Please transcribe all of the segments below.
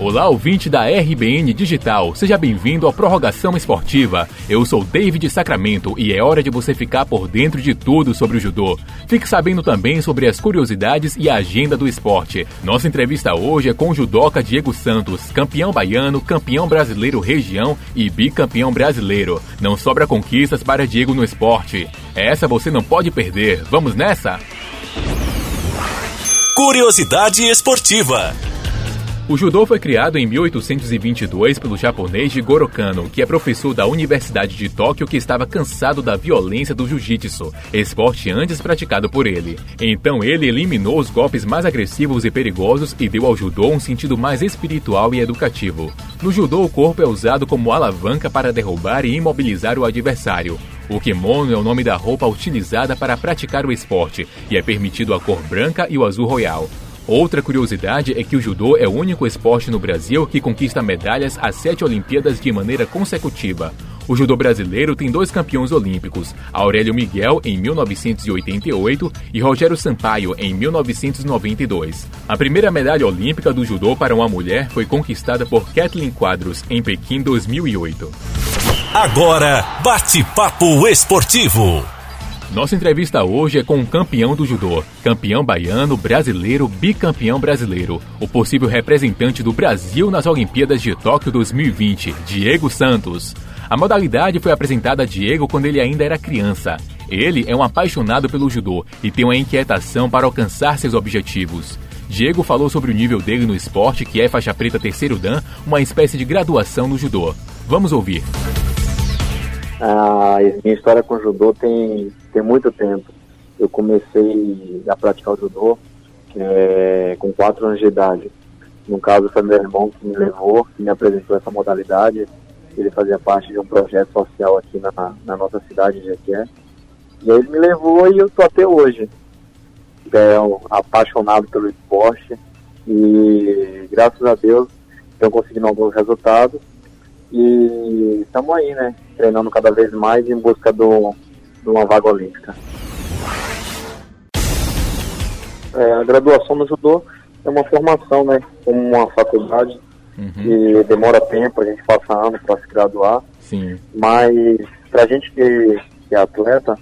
Olá, ouvinte da RBN Digital, seja bem-vindo à Prorrogação Esportiva. Eu sou David Sacramento e é hora de você ficar por dentro de tudo sobre o judô. Fique sabendo também sobre as curiosidades e a agenda do esporte. Nossa entrevista hoje é com o judoca Diego Santos, campeão baiano, campeão brasileiro região e bicampeão brasileiro. Não sobra conquistas para Diego no esporte. Essa você não pode perder. Vamos nessa? Curiosidade esportiva. O judô foi criado em 1822 pelo japonês Jigoro Kano, que é professor da Universidade de Tóquio que estava cansado da violência do jiu-jitsu, esporte antes praticado por ele. Então ele eliminou os golpes mais agressivos e perigosos e deu ao judô um sentido mais espiritual e educativo. No judô, o corpo é usado como alavanca para derrubar e imobilizar o adversário. O kimono é o nome da roupa utilizada para praticar o esporte e é permitido a cor branca e o azul royal. Outra curiosidade é que o judô é o único esporte no Brasil que conquista medalhas às sete Olimpíadas de maneira consecutiva. O judô brasileiro tem dois campeões olímpicos, Aurélio Miguel em 1988 e Rogério Sampaio em 1992. A primeira medalha olímpica do judô para uma mulher foi conquistada por Kathleen Quadros em Pequim 2008. Agora, bate-papo esportivo. Nossa entrevista hoje é com um campeão do judô, campeão baiano, brasileiro, bicampeão brasileiro, o possível representante do Brasil nas Olimpíadas de Tóquio 2020, Diego Santos. A modalidade foi apresentada a Diego quando ele ainda era criança. Ele é um apaixonado pelo judô e tem uma inquietação para alcançar seus objetivos. Diego falou sobre o nível dele no esporte, que é faixa preta terceiro dan, uma espécie de graduação no judô. Vamos ouvir. A minha história com judô tem, tem muito tempo. Eu comecei a praticar o judô é, com 4 anos de idade. No caso, foi meu irmão que me levou, que me apresentou essa modalidade. Ele fazia parte de um projeto social aqui na, na nossa cidade de Jequié. E aí ele me levou e eu estou até hoje. É apaixonado pelo esporte e graças a Deus eu conseguindo alguns resultados e estamos aí, né? Treinando cada vez mais em busca do, de uma vaga olímpica. É, a graduação no judô é uma formação, né? Como uma faculdade uhum. que demora tempo, a gente passa anos para se graduar. Sim. Mas para a gente que, que é atleta,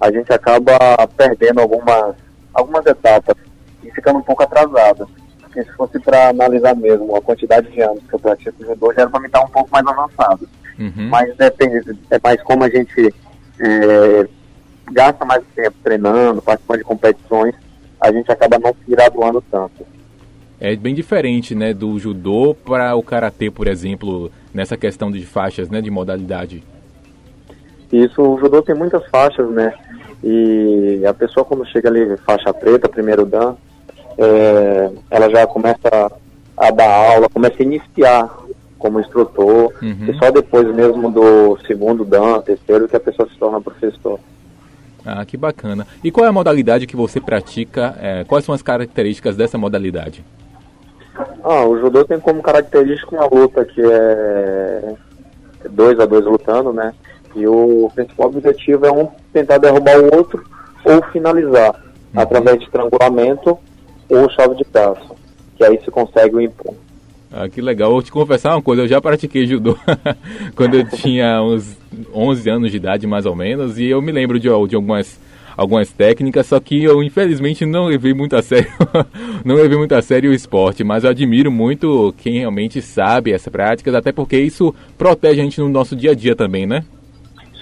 a gente acaba perdendo algumas, algumas etapas e ficando um pouco atrasada porque se fosse para analisar mesmo a quantidade de anos que eu pratico judô, já era para me estar um pouco mais avançado. Uhum. Mas depende, é mais como a gente é, gasta mais tempo treinando, participando de competições, a gente acaba não se graduando tanto. É bem diferente, né, do judô para o karatê, por exemplo, nessa questão de faixas, né, de modalidade. Isso, o judô tem muitas faixas, né? E a pessoa quando chega ali faixa preta, primeiro dan, é, ela já começa a dar aula, começa a iniciar como instrutor, uhum. e só depois mesmo do segundo dan, terceiro, que a pessoa se torna professor. Ah, que bacana. E qual é a modalidade que você pratica? É, quais são as características dessa modalidade? Ah, o judô tem como característica uma luta que é dois a dois lutando, né? E o principal objetivo é um tentar derrubar o outro ou finalizar uhum. através de estrangulamento ou chave de braço, que aí se consegue o impor. Ah, que legal. Vou te confessar uma coisa, eu já pratiquei judô quando eu tinha uns 11 anos de idade, mais ou menos, e eu me lembro de, de algumas, algumas técnicas, só que eu infelizmente não levei muito a sério, não levei muito a sério o esporte, mas eu admiro muito quem realmente sabe essas práticas, até porque isso protege a gente no nosso dia a dia também, né?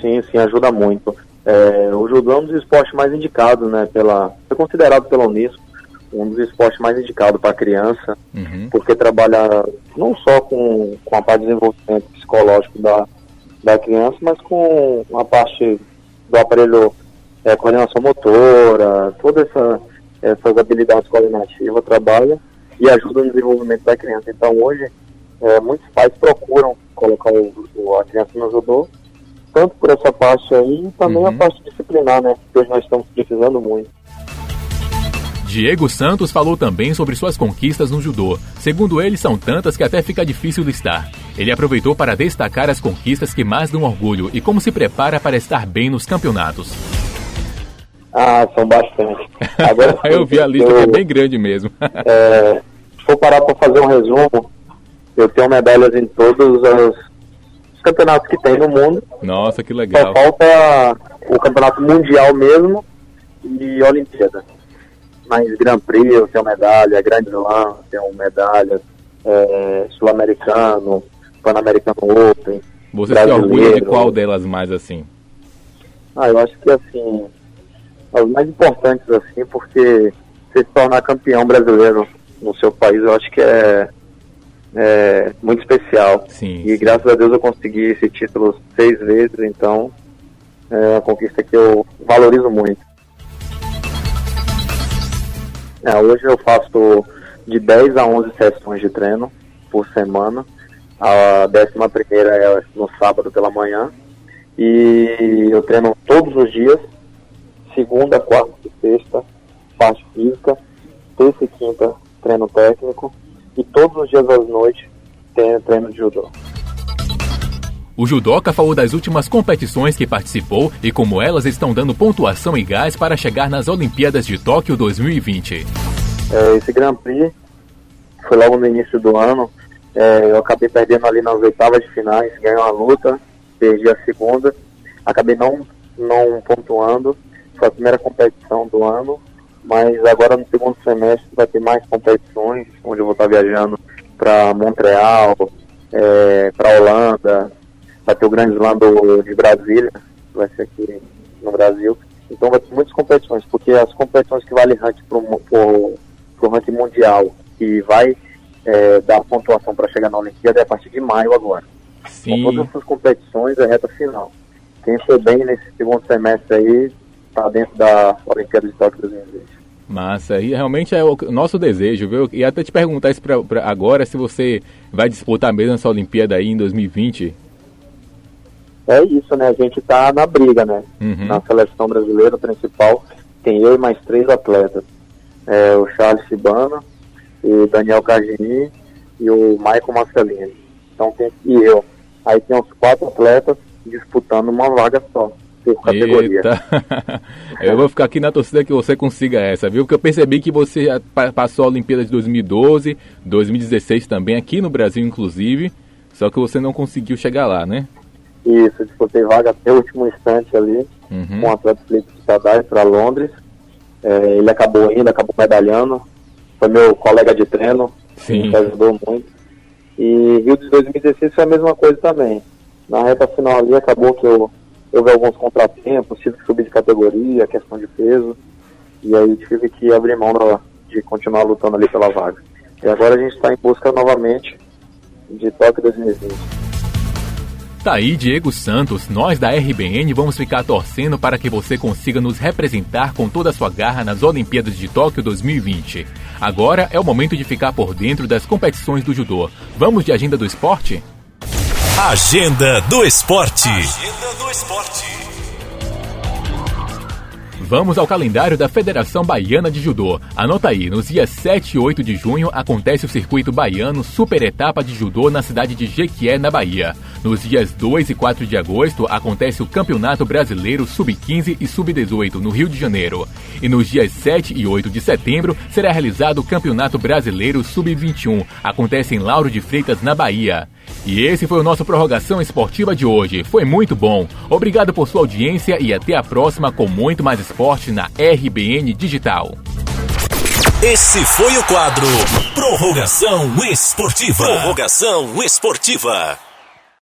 Sim, sim, ajuda muito. É, o judô é um dos esportes mais indicados, né, pela, é considerado pela Unesco um dos esportes mais indicados para criança, uhum. porque trabalha não só com, com a parte de desenvolvimento psicológico da, da criança, mas com a parte do aparelho é, coordenação motora, toda essa essas habilidades coordenativas trabalha e ajuda no desenvolvimento da criança. Então hoje é, muitos pais procuram colocar o, o, a criança no judô, tanto por essa parte aí e também uhum. a parte disciplinar, né? Que hoje nós estamos precisando muito. Diego Santos falou também sobre suas conquistas no judô. Segundo ele, são tantas que até fica difícil listar. Ele aproveitou para destacar as conquistas que mais dão orgulho e como se prepara para estar bem nos campeonatos. Ah, são bastante. Agora, eu vi a lista eu, que é bem grande mesmo. é, se for parar para fazer um resumo, eu tenho medalhas em todos os campeonatos que tem no mundo. Nossa, que legal. Só falta o campeonato mundial mesmo e Olimpíada. Mas Grand Prix eu tenho medalha, Grand Slam tenho medalha, é, Sul-Americano, Pan-Americano Open. Você se orgulha de qual delas mais assim? Ah, eu acho que assim, as mais importantes assim, porque você se tornar campeão brasileiro no seu país, eu acho que é, é muito especial. Sim, e sim. graças a Deus eu consegui esse título seis vezes, então é uma conquista que eu valorizo muito. É, hoje eu faço de 10 a 11 sessões de treino por semana. A décima primeira é no sábado pela manhã. E eu treino todos os dias, segunda, quarta e sexta, parte física, terça e quinta, treino técnico. E todos os dias às noites tem treino de judô. O judoca falou das últimas competições que participou e como elas estão dando pontuação e gás para chegar nas Olimpíadas de Tóquio 2020. É, esse Grand Prix foi logo no início do ano. É, eu acabei perdendo ali nas oitavas de finais, ganhei uma luta, perdi a segunda, acabei não, não pontuando. Foi a primeira competição do ano, mas agora no segundo semestre vai ter mais competições, onde eu vou estar viajando para Montreal, é, para Holanda, vai ter o Grande Slam do, de Brasília, que vai ser aqui no Brasil. Então vai ter muitas competições, porque as competições que valem ranking para o ranking mundial, que vai é, dar pontuação para chegar na Olimpíada, é a partir de maio agora. Sim. Então todas essas competições é reta final. Quem for bem nesse segundo semestre aí, está dentro da Olimpíada de Tóquio 2020. Massa, e realmente é o nosso desejo, viu? E até te perguntar isso pra, pra agora, se você vai disputar mesmo essa Olimpíada aí em 2020. É isso, né? A gente tá na briga, né? Uhum. Na seleção brasileira principal, tem eu e mais três atletas. É, o Charles Shibana, o Daniel Cargini e o Michael Marcelino. Então tem e eu. Aí tem os quatro atletas disputando uma vaga só, por categoria. Eu vou ficar aqui na torcida que você consiga essa, viu? Porque eu percebi que você passou a Olimpíada de 2012, 2016 também, aqui no Brasil inclusive, só que você não conseguiu chegar lá, né? Isso, disputei vaga até o último instante ali, Uhum. com o atleta Felipe Sadai para Londres. É, ele acabou indo, acabou medalhando. Foi meu colega de treino, Sim. que ajudou muito. E Rio de 2016 foi a mesma coisa também. Na reta final ali acabou que eu houve alguns contratempos, tive que subir de categoria, questão de peso. E aí tive que abrir mão da- de continuar lutando ali pela vaga. E agora a gente está em busca novamente de Tóquio 2020. Tá aí, Diego Santos. Nós da RBN vamos ficar torcendo para que você consiga nos representar com toda a sua garra nas Olimpíadas de Tóquio 2020. Agora é o momento de ficar por dentro das competições do judô. Vamos de agenda do esporte? Agenda do Esporte. Vamos ao calendário da Federação Baiana de Judô. Anota aí, nos dias 7 e 8 de junho acontece o Circuito Baiano Super Etapa de Judô na cidade de Jequié, na Bahia. Nos dias 2 e 4 de agosto acontece o Campeonato Brasileiro Sub-15 e Sub-18 no Rio de Janeiro. E nos dias 7 e 8 de setembro será realizado o Campeonato Brasileiro Sub-21. Acontece em Lauro de Freitas, na Bahia. E esse foi o nosso Prorrogação Esportiva de hoje. Foi muito bom. Obrigado por sua audiência e até a próxima com muito mais esporte na RBN Digital. Esse foi o quadro Prorrogação Esportiva. Prorrogação Esportiva.